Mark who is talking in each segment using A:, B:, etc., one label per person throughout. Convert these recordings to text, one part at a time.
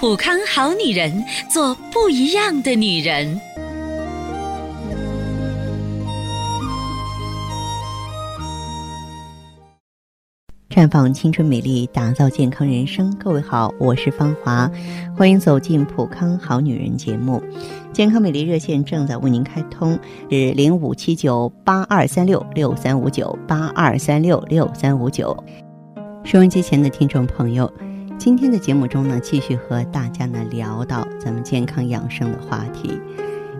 A: 普康好女人，做不一样的女人。
B: 绽放青春美丽，打造健康人生。各位好，我是芳华，欢迎走进普康好女人节目。健康美丽热线正在为您开通，是零五七九八二三六六三五九八二三六六三五九。收音机前的听众朋友，今天的节目中呢，继续和大家呢聊到咱们健康养生的话题。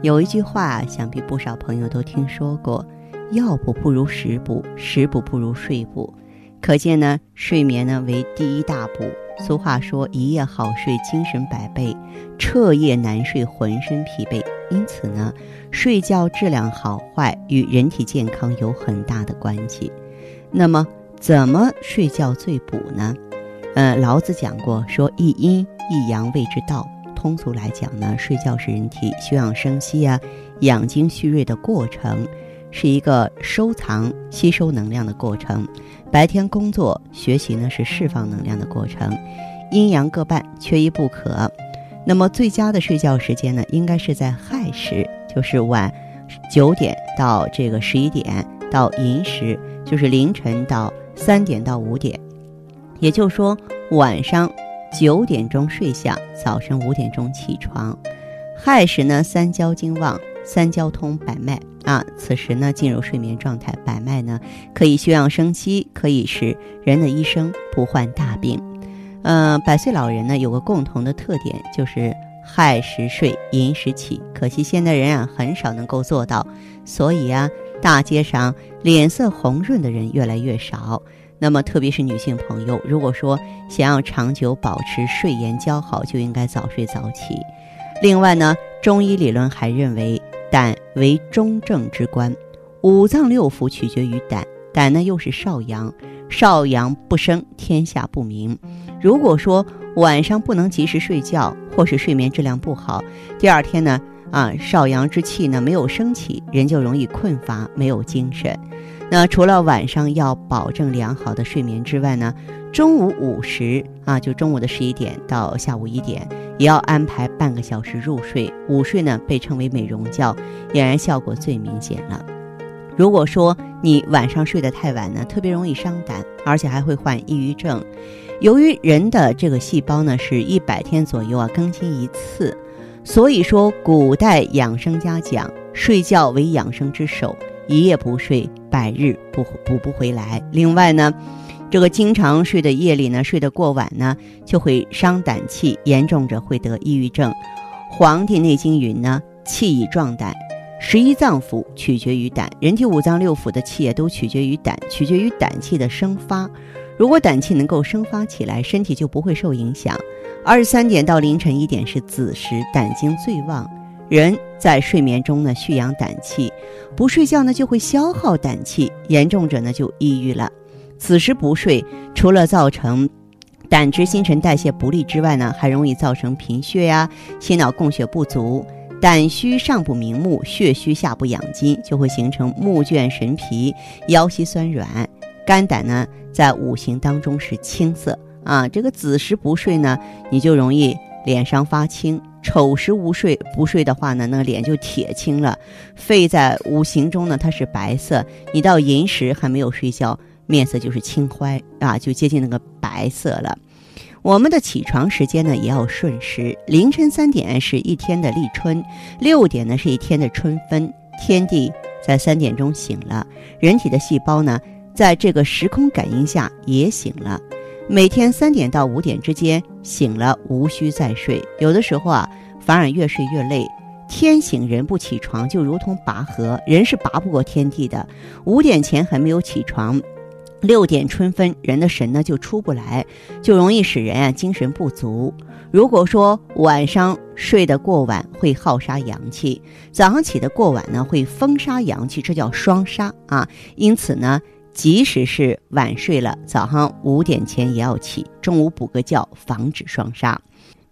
B: 有一句话，想必不少朋友都听说过：药补不如食补，食补不如睡补。可见呢，睡眠呢为第一大补。俗话说：“一夜好睡，精神百倍；彻夜难睡，浑身疲惫。”因此呢，睡觉质量好坏与人体健康有很大的关系。那么，怎么睡觉最补呢？呃，老子讲过，说一阴一阳谓之道。通俗来讲呢，睡觉是人体休养生息啊、养精蓄锐的过程，是一个收藏、吸收能量的过程。白天工作学习呢是释放能量的过程，阴阳各半，缺一不可。那么最佳的睡觉时间呢，应该是在亥时，就是晚九点到这个十一点到寅时，就是凌晨到三点到五点。也就是说，晚上九点钟睡下，早晨五点钟起床。亥时呢，三焦经旺，三焦通百脉。啊，此时呢进入睡眠状态，百脉呢可以休养生息，可以使人的一生不患大病。呃，百岁老人呢有个共同的特点，就是亥时睡，寅时起。可惜现代人啊很少能够做到，所以啊大街上脸色红润的人越来越少。那么特别是女性朋友，如果说想要长久保持睡颜姣好，就应该早睡早起。另外呢，中医理论还认为。胆为中正之官，五脏六腑取决于胆。胆呢又是少阳，少阳不生，天下不明。如果说晚上不能及时睡觉，或是睡眠质量不好，第二天呢，啊少阳之气呢没有升起，人就容易困乏，没有精神。那除了晚上要保证良好的睡眠之外呢，中午午时啊，就中午的十一点到下午一点。也要安排半个小时入睡，午睡呢被称为美容觉，俨然效果最明显了。如果说你晚上睡得太晚呢，特别容易伤胆，而且还会患抑郁症。由于人的这个细胞呢是一百天左右啊更新一次，所以说古代养生家讲，睡觉为养生之首，一夜不睡，百日不补不回来。另外呢。这个经常睡的夜里呢，睡得过晚呢，就会伤胆气，严重者会得抑郁症。《黄帝内经》云呢：“气以壮胆，十一脏腑取决于胆。人体五脏六腑的气也都取决于胆，取决于胆气的生发。如果胆气能够生发起来，身体就不会受影响。二十三点到凌晨一点是子时，胆经最旺。人在睡眠中呢，蓄养胆气；不睡觉呢，就会消耗胆气，严重者呢就抑郁了。”此时不睡，除了造成胆汁新陈代谢不利之外呢，还容易造成贫血呀、心脑供血不足。胆虚上不明目，血虚下不养筋，就会形成目倦神疲、腰膝酸软。肝胆呢，在五行当中是青色啊。这个子时不睡呢，你就容易脸上发青；丑时无睡不睡的话呢，那个脸就铁青了。肺在五行中呢，它是白色，你到寅时还没有睡觉。面色就是青灰啊，就接近那个白色了。我们的起床时间呢也要顺时，凌晨三点是一天的立春，六点呢是一天的春分。天地在三点钟醒了，人体的细胞呢在这个时空感应下也醒了。每天三点到五点之间醒了，无需再睡。有的时候啊，反而越睡越累。天醒人不起床，就如同拔河，人是拔不过天地的。五点前还没有起床。六点春分，人的神呢就出不来，就容易使人啊精神不足。如果说晚上睡得过晚，会耗杀阳气；早上起得过晚呢，会风杀阳气，这叫双杀啊。因此呢，即使是晚睡了，早上五点前也要起，中午补个觉，防止双杀。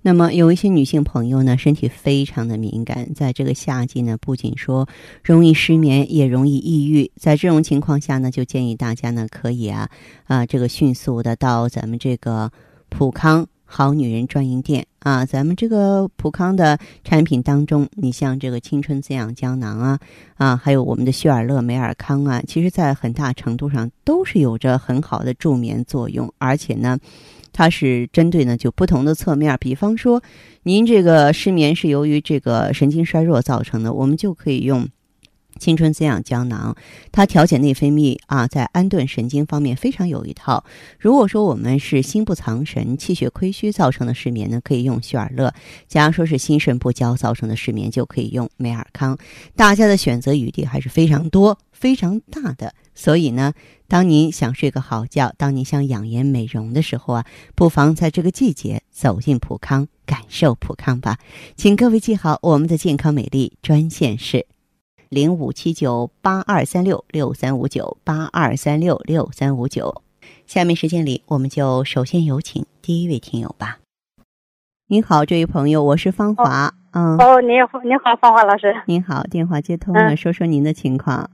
B: 那么有一些女性朋友呢，身体非常的敏感，在这个夏季呢，不仅说容易失眠，也容易抑郁。在这种情况下呢，就建议大家呢，可以啊啊，这个迅速的到咱们这个普康好女人专营店啊，咱们这个普康的产品当中，你像这个青春滋养胶囊啊啊，还有我们的旭尔乐美尔康啊，其实在很大程度上都是有着很好的助眠作用，而且呢。它是针对呢，就不同的侧面，比方说，您这个失眠是由于这个神经衰弱造成的，我们就可以用青春滋养胶囊，它调节内分泌啊，在安顿神经方面非常有一套。如果说我们是心不藏神、气血亏虚造成的失眠呢，可以用旭尔乐；假如说是心肾不交造成的失眠，就可以用美尔康。大家的选择余地还是非常多、非常大的，所以呢。当您想睡个好觉，当您想养颜美容的时候啊，不妨在这个季节走进普康，感受普康吧。请各位记好，我们的健康美丽专线是零五七九八二三六六三五九八二三六六三五九。下面时间里，我们就首先有请第一位听友吧。您好，这位朋友，我是芳华。
C: 嗯。哦，您好，你好，芳华老师。
B: 您好，电话接通了，说说您的情况。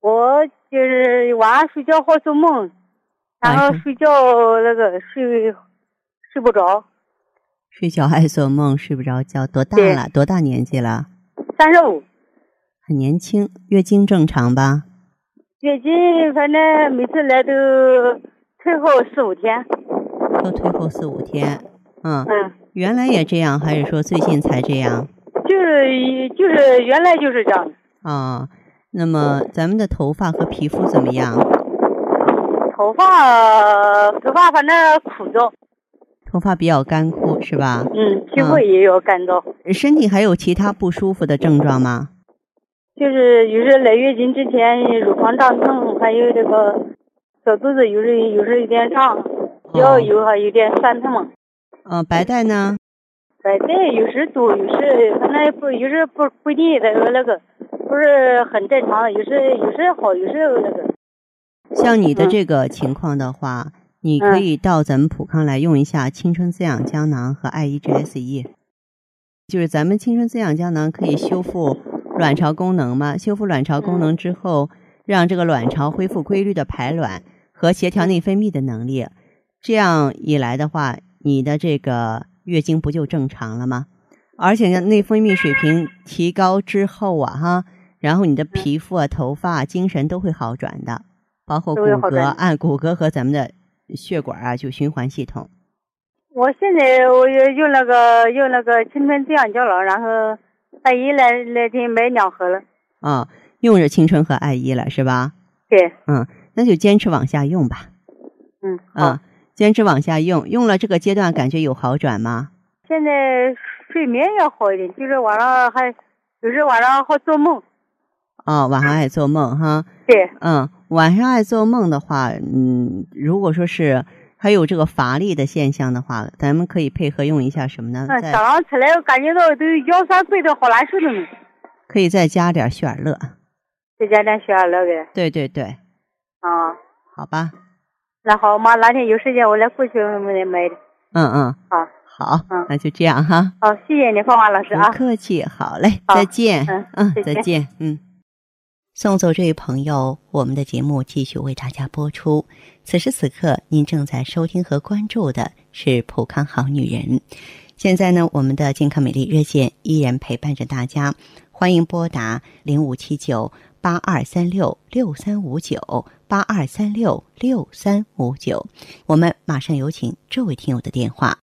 C: 我就是晚上睡觉好做梦，然后睡觉那个睡睡不着，
B: 睡觉爱做梦，睡不着觉。多大了？多大年纪了？
C: 三十五。
B: 很年轻。月经正常吧？
C: 月经反正每次来都退后四五天。
B: 都退后四五天。嗯。嗯。原来也这样，还是说最近才这样？
C: 就是就是原来就是这样。
B: 啊。那么咱们的头发和皮肤怎么样？
C: 头发头发反正枯燥。
B: 头发比较干枯是吧？
C: 嗯，皮肤也有干燥。
B: 身体还有其他不舒服的症状吗？
C: 就是有时来月经之前乳房胀痛，还有这个小肚子有时有时有点胀，腰有还有点酸痛。
B: 嗯，白带呢？
C: 白带有时多，有时反正不有时不不一定那个那个。不是很正常，有时有时好，有时那个。
B: 像你的这个情况的话，你可以到咱们普康来用一下青春滋养胶囊和爱 E G S E。就是咱们青春滋养胶囊可以修复卵巢功能嘛？修复卵巢功能之后，让这个卵巢恢复规律的排卵和协调内分泌的能力。这样一来的话，你的这个月经不就正常了吗？而且呢，内分泌水平提高之后啊，哈。然后你的皮肤啊、头发、精神都会好转的，包括骨骼，按骨骼和咱们的血管啊，就循环系统。
C: 我现在我用那个用那个青春滋养胶囊，然后爱姨来那天买两盒了。
B: 啊，用着青春和爱姨了是吧？
C: 对。
B: 嗯，那就坚持往下用吧。
C: 嗯。
B: 啊，坚持往下用，用了这个阶段感觉有好转吗？
C: 现在睡眠要好一点，就是晚上还有时晚上好做梦。
B: 哦，晚上爱做梦哈。
C: 对。
B: 嗯，晚上爱做梦的话，嗯，如果说是还有这个乏力的现象的话，咱们可以配合用一下什么呢？
C: 早上起来感觉到都腰酸背痛，好难受的呢。
B: 可以再加点雪尔乐。
C: 再加点雪尔乐呗。
B: 对对对。
C: 啊。
B: 好吧。
C: 那好，妈哪天有时间我来过去买买的。
B: 嗯嗯。
C: 好。
B: 好。嗯，那就这样哈。
C: 好，谢谢你，芳华老师啊。
B: 不客气，好嘞，再见。嗯嗯，再见，嗯。送走这位朋友，我们的节目继续为大家播出。此时此刻，您正在收听和关注的是《普康好女人》。现在呢，我们的健康美丽热线依然陪伴着大家，欢迎拨打零五七九八二三六六三五九八二三六六三五九。我们马上有请这位听友的电话。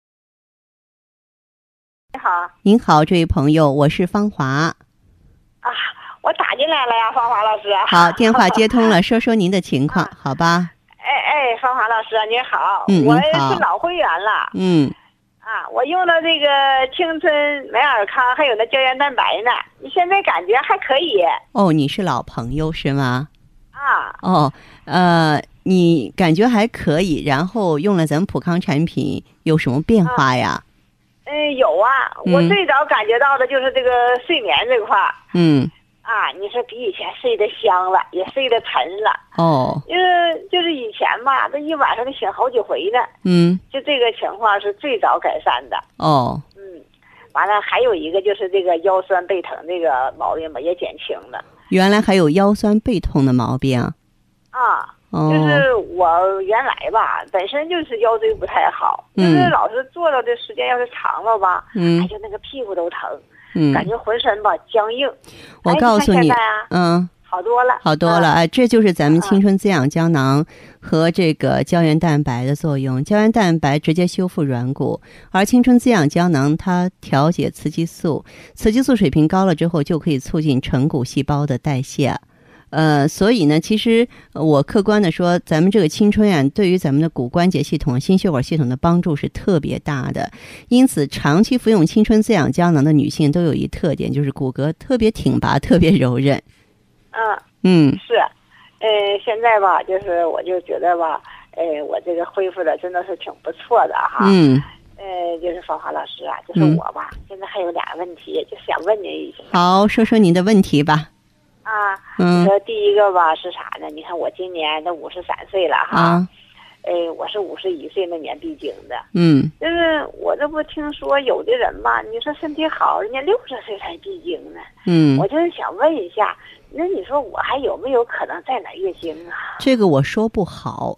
D: 你好，
B: 您好，这位朋友，我是芳华。
D: 啊。我打进来了呀，芳华老师。
B: 好，电话接通了，说说您的情况，好吧？
D: 哎哎，芳华老师您好，
B: 嗯，
D: 我是老会员了，
B: 嗯，
D: 啊，我用了这个青春美尔康，还有那胶原蛋白呢，你现在感觉还可以。
B: 哦，你是老朋友是吗？
D: 啊。
B: 哦，呃，你感觉还可以，然后用了咱们普康产品，有什么变化呀？
D: 嗯，有啊，我最早感觉到的就是这个睡眠这块儿。
B: 嗯。
D: 啊，你说比以前睡得香了，也睡得沉了。
B: 哦。
D: 因为就是以前吧，这一晚上得醒好几回呢。
B: 嗯。
D: 就这个情况是最早改善的。
B: 哦。
D: 嗯，完了还有一个就是这个腰酸背疼这个毛病吧，也减轻了。
B: 原来还有腰酸背痛的毛病。
D: 啊。就是我原来吧，本身就是腰椎不太好，就是老是坐着的时间要是长了吧，
B: 嗯，
D: 哎，就那个屁股都疼，
B: 嗯，
D: 感觉浑身吧僵硬。
B: 我告诉你，
D: 嗯，好多了，
B: 好多了，哎，这就是咱们青春滋养胶囊和这个胶原蛋白的作用。胶原蛋白直接修复软骨，而青春滋养胶囊它调节雌激素，雌激素水平高了之后，就可以促进成骨细胞的代谢。呃，所以呢，其实我客观的说，咱们这个青春呀，对于咱们的骨关节系统、心血管系统的帮助是特别大的。因此，长期服用青春滋养胶囊的女性都有一特点，就是骨骼特别挺拔、特别柔韧。
D: 嗯
B: 嗯，
D: 是，呃，现在吧，就是我就觉得吧，呃，我这个恢复的真的是挺不错的哈。
B: 嗯。
D: 呃，就是芳华老师啊，就是我吧，现在还有俩问题，就想问您一下。
B: 好，说说您的问题吧。
D: 啊，你说第一个吧是啥呢？你看我今年都五十三岁了哈，哎，我是五十一岁那年闭经的，
B: 嗯，
D: 就是我这不听说有的人吧，你说身体好，人家六十岁才闭经呢，
B: 嗯，
D: 我就是想问一下，那你说我还有没有可能再来月经啊？
B: 这个我说不好，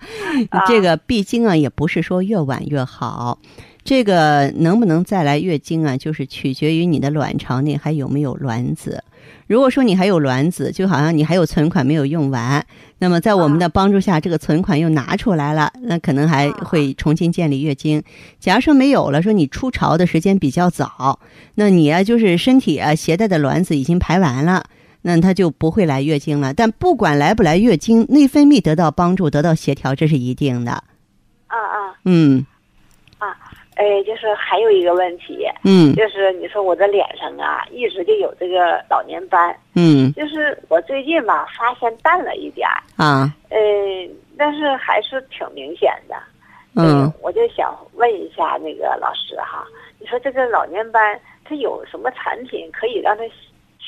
B: 这个闭经啊，也不是说越晚越好，这个能不能再来月经啊，就是取决于你的卵巢内还有没有卵子。如果说你还有卵子，就好像你还有存款没有用完，那么在我们的帮助下，这个存款又拿出来了，那可能还会重新建立月经。假如说没有了，说你初潮的时间比较早，那你啊就是身体啊携带的卵子已经排完了，那它就不会来月经了。但不管来不来月经，内分泌得到帮助、得到协调，这是一定的。
D: 啊啊，
B: 嗯。
D: 哎，就是还有一个问题，
B: 嗯，
D: 就是你说我的脸上啊，一直就有这个老年斑，
B: 嗯，
D: 就是我最近吧发现淡了一点儿，
B: 啊，
D: 呃，但是还是挺明显的，
B: 嗯，
D: 我就想问一下那个老师哈，你说这个老年斑它有什么产品可以让它？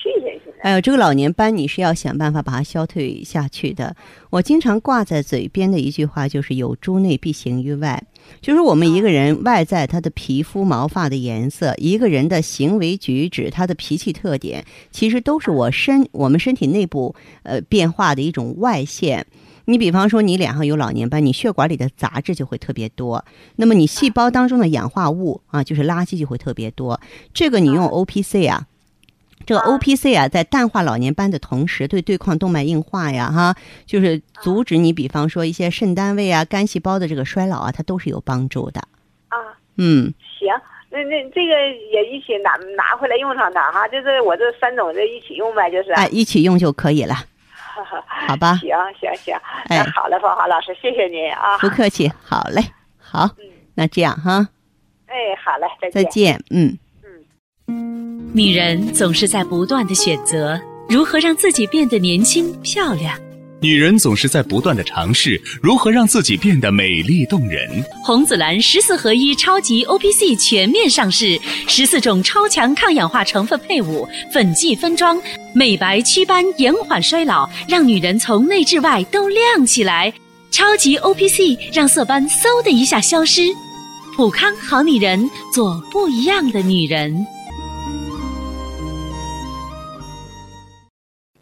D: 去下去
B: 哎呦，这个老年斑你是要想办法把它消退下去的。我经常挂在嘴边的一句话就是“有诸内必行于外”，就是我们一个人外在他的皮肤毛发的颜色，一个人的行为举止，他的脾气特点，其实都是我身我们身体内部呃变化的一种外现。你比方说，你脸上有老年斑，你血管里的杂质就会特别多，那么你细胞当中的氧化物啊，就是垃圾就会特别多。这个你用 O P C 啊。这个 O P C 啊，在淡化老年斑的同时，对对抗动脉硬化呀，哈，就是阻止你，比方说一些肾单位啊、肝细胞的这个衰老啊，它都是有帮助的。
D: 啊，
B: 嗯，
D: 行，那那这个也一起拿拿回来用上它哈，就是我这三种这一起用呗，就是。
B: 哎，一起用就可以了。好吧。
D: 行行行，哎，好嘞，芳华老师，谢谢您啊。
B: 不客气，好嘞，好，那这样哈。
D: 哎，好嘞，再
B: 见。再见，嗯。
A: 女人总是在不断的选择如何让自己变得年轻漂亮，
E: 女人总是在不断的尝试如何让自己变得美丽动人。
A: 红紫蓝十四合一超级 O P C 全面上市，十四种超强抗氧化成分配伍，粉剂分装，美白祛斑，延缓衰老，让女人从内至外都亮起来。超级 O P C 让色斑嗖的一下消失。普康好女人，做不一样的女人。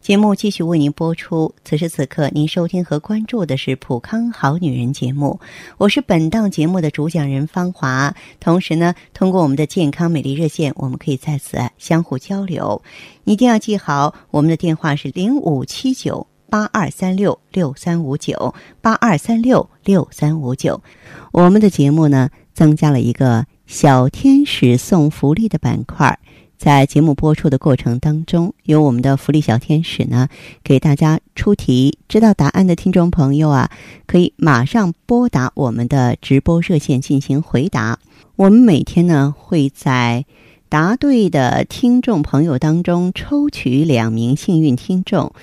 B: 节目继续为您播出。此时此刻，您收听和关注的是《普康好女人》节目，我是本档节目的主讲人芳华。同时呢，通过我们的健康美丽热线，我们可以在此相互交流。一定要记好，我们的电话是零五七九八二三六六三五九八二三六六三五九。我们的节目呢，增加了一个小天使送福利的板块。在节目播出的过程当中，由我们的福利小天使呢，给大家出题。知道答案的听众朋友啊，可以马上拨打我们的直播热线进行回答。我们每天呢，会在答对的听众朋友当中抽取两名幸运听众。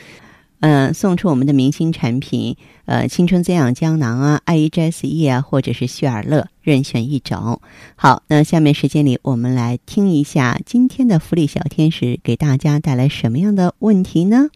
B: 嗯，送出我们的明星产品，呃，青春滋养胶囊啊，爱 E G S E 啊，或者是旭尔乐，任选一种。好，那下面时间里，我们来听一下今天的福利小天使给大家带来什么样的问题呢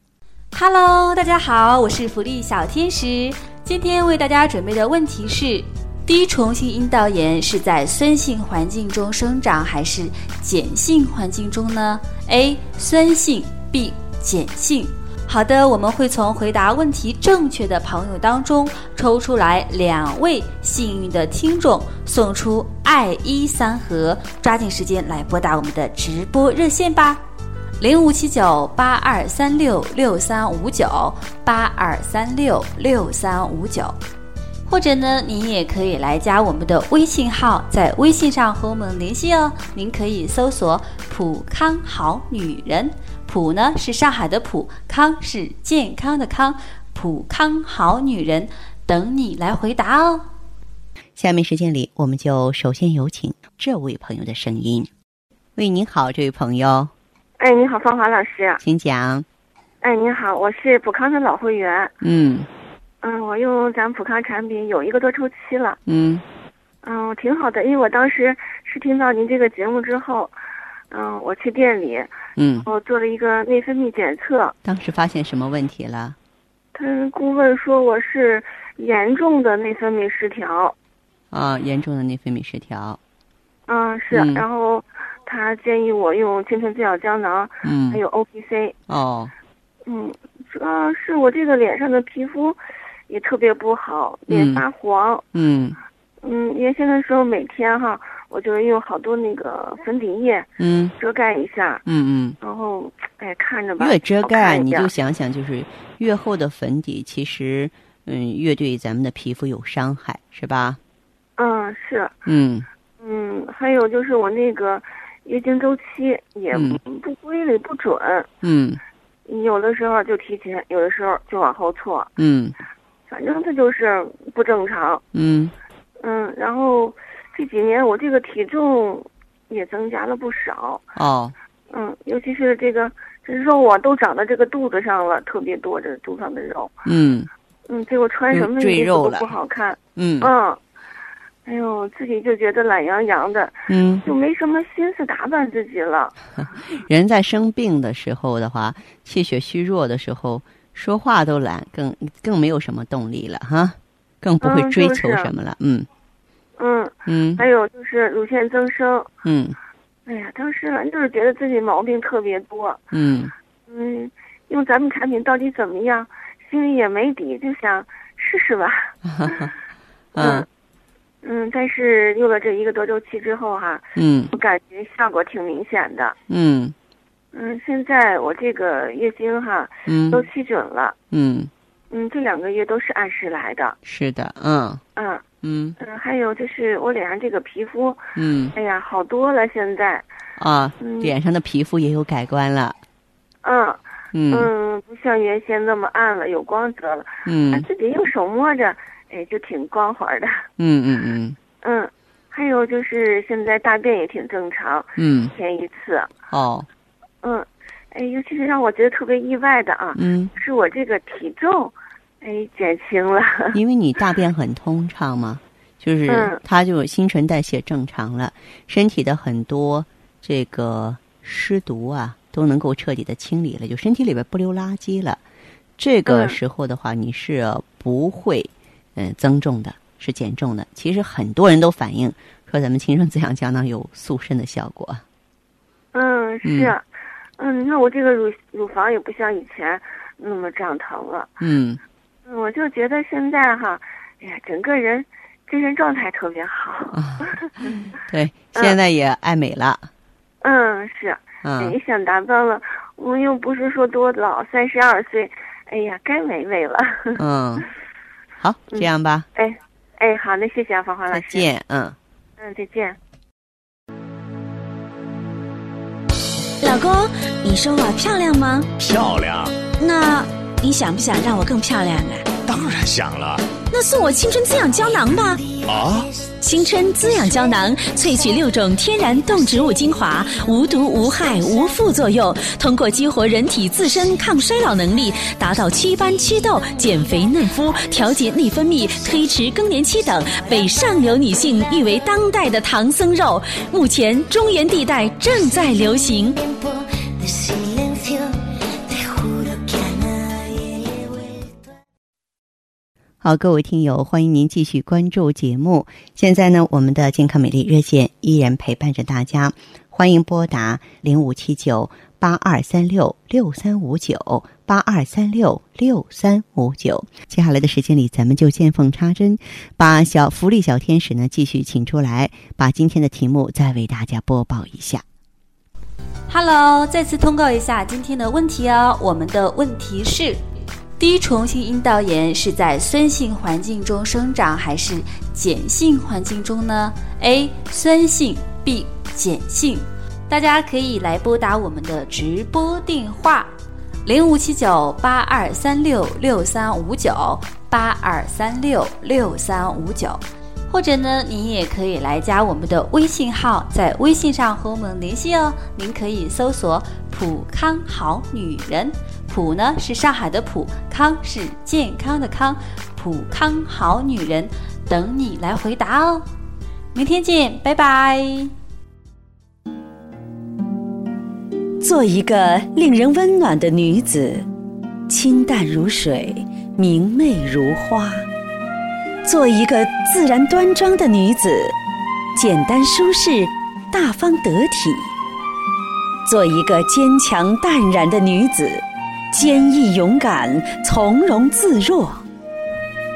F: ？Hello，大家好，我是福利小天使，今天为大家准备的问题是：低虫性阴道炎是在酸性环境中生长还是碱性环境中呢？A. 酸性 B. 碱性。好的，我们会从回答问题正确的朋友当中抽出来两位幸运的听众，送出爱一三盒，抓紧时间来拨打我们的直播热线吧，零五七九八二三六六三五九八二三六六三五九，或者呢，您也可以来加我们的微信号，在微信上和我们联系哦。您可以搜索“普康好女人”。普呢是上海的普，康是健康的康，普康好女人等你来回答哦。
B: 下面时间里，我们就首先有请这位朋友的声音。喂，您好，这位朋友。
G: 哎，你好，芳华老师，
B: 请讲。
G: 哎，你好，我是普康的老会员。
B: 嗯。
G: 嗯，我用咱普康产品有一个多周期了。
B: 嗯。
G: 嗯，挺好的，因为我当时是听到您这个节目之后。嗯，我去店里，
B: 嗯，
G: 我做了一个内分泌检测。
B: 当时发现什么问题了？
G: 他顾问说我是严重的内分泌失调。
B: 啊，严重的内分泌失调。
G: 嗯，是。然后他建议我用青春滋养胶囊，
B: 嗯，
G: 还有 O P C。
B: 哦。
G: 嗯，主要是我这个脸上的皮肤也特别不好，脸发黄。
B: 嗯。
G: 嗯，原先的时候每天哈。我就用好多那个粉底液，
B: 嗯，
G: 遮盖一下，
B: 嗯嗯，
G: 然后哎看着吧，
B: 越遮盖你就想想，就是越厚的粉底，其实嗯越对咱们的皮肤有伤害，是吧？
G: 嗯，是，
B: 嗯。
G: 嗯，还有就是我那个月经周期也不规律不准，
B: 嗯，
G: 有的时候就提前，有的时候就往后错，
B: 嗯，
G: 反正它就是不正常，
B: 嗯。
G: 嗯，然后。这几年我这个体重也增加了不少
B: 哦，
G: 嗯，尤其是这个这肉啊都长到这个肚子上了，特别多这肚上的肉，
B: 嗯
G: 嗯，结果穿什么衣服都不好看，
B: 嗯
G: 嗯，哎呦，自己就觉得懒洋洋的，
B: 嗯，
G: 就没什么心思打扮自己了。
B: 人在生病的时候的话，气血虚弱的时候，说话都懒，更更没有什么动力了哈，更不会追求什么了，
G: 嗯。嗯
B: 嗯，
G: 还有就是乳腺增生。
B: 嗯，
G: 哎呀，当时反正就是觉得自己毛病特别多。
B: 嗯
G: 嗯，用咱们产品到底怎么样，心里也没底，就想试试吧。
B: 嗯
G: 嗯，但是用了这一个多周期之后哈，
B: 嗯，
G: 我感觉效果挺明显的。
B: 嗯
G: 嗯，现在我这个月经哈，
B: 嗯，
G: 都期准了。
B: 嗯
G: 嗯，这两个月都是按时来的。
B: 是的，嗯
G: 嗯。
B: 嗯
G: 嗯，还有就是我脸上这个皮肤，
B: 嗯，
G: 哎呀，好多了现在。
B: 啊，脸上的皮肤也有改观了。
G: 嗯
B: 嗯
G: 嗯，不像原先那么暗了，有光泽了。
B: 嗯，
G: 自己用手摸着，哎，就挺光滑的。
B: 嗯嗯嗯。
G: 嗯，还有就是现在大便也挺正常。
B: 嗯，
G: 一天一次。
B: 哦。
G: 嗯，哎，尤其是让我觉得特别意外的啊，
B: 嗯，
G: 是我这个体重。哎，减轻了，
B: 因为你大便很通畅嘛，就是它就新陈代谢正常了，身体的很多这个湿毒啊都能够彻底的清理了，就身体里边不留垃圾了。这个时候的话，你是不会嗯增重的，是减重的。其实很多人都反映说，咱们青春滋养胶囊有塑身的效果。
G: 嗯，是，嗯，你看我这个乳乳房也不像以前那么胀疼了。
B: 嗯。
G: 我就觉得现在哈，哎呀，整个人精神状态特别好。
B: 对，现在也爱美了。
G: 嗯，是。
B: 嗯。
G: 也想达到了，我又不是说多老，三十二岁，哎呀，该美美了。
B: 嗯。好，这样吧。
G: 哎，哎，好，那谢谢啊，芳华老师。
B: 再见，嗯。
G: 嗯，再见。
A: 老公，你说我漂亮吗？
E: 漂亮。
A: 那。你想不想让我更漂亮啊？
E: 当然想了。
A: 那送我青春滋养胶囊吧。
E: 啊！
A: 青春滋养胶囊萃取六种天然动植物精华，无毒无害无副作用，通过激活人体自身抗衰老能力，达到祛斑祛痘、减肥嫩肤、调节内分泌、推迟更年期等，被上流女性誉为当代的唐僧肉。目前中原地带正在流行。
B: 好，各位听友，欢迎您继续关注节目。现在呢，我们的健康美丽热线依然陪伴着大家，欢迎拨打零五七九八二三六六三五九八二三六六三五九。接下来的时间里，咱们就见缝插针，把小福利小天使呢继续请出来，把今天的题目再为大家播报一下。
F: Hello，再次通告一下今天的问题哦，我们的问题是。低虫性阴道炎是在酸性环境中生长还是碱性环境中呢？A. 酸性 B. 碱性。大家可以来拨打我们的直播电话：零五七九八二三六六三五九八二三六六三五九，或者呢，您也可以来加我们的微信号，在微信上和我们联系哦。您可以搜索“普康好女人”。普呢是上海的普，康是健康的康，普康好女人等你来回答哦。明天见，拜拜。
A: 做一个令人温暖的女子，清淡如水，明媚如花；做一个自然端庄的女子，简单舒适，大方得体；做一个坚强淡然的女子。坚毅勇敢，从容自若，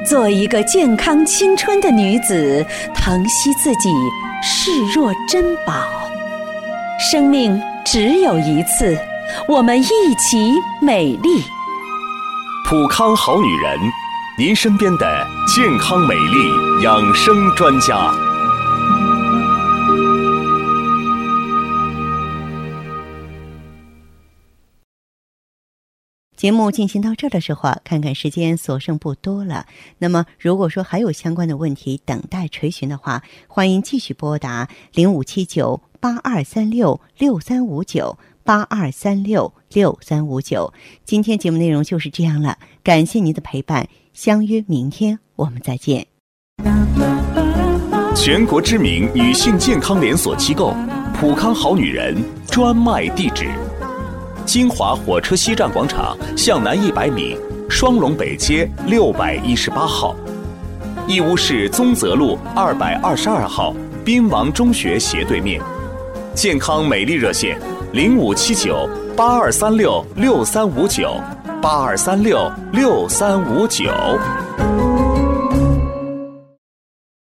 A: 做一个健康青春的女子，疼惜自己，视若珍宝。生命只有一次，我们一起美丽。
E: 普康好女人，您身边的健康美丽养生专家。
B: 节目进行到这的时候啊，看看时间所剩不多了。那么，如果说还有相关的问题等待垂询的话，欢迎继续拨打零五七九八二三六六三五九八二三六六三五九。今天节目内容就是这样了，感谢您的陪伴，相约明天我们再见。
E: 全国知名女性健康连锁机构普康好女人专卖地址。金华火车西站广场向南一百米，双龙北街六百一十八号；义乌市宗泽路二百二十二号，滨王中学斜对面。健康美丽热线：零五七九八二三六六三五九八二三六六三五九。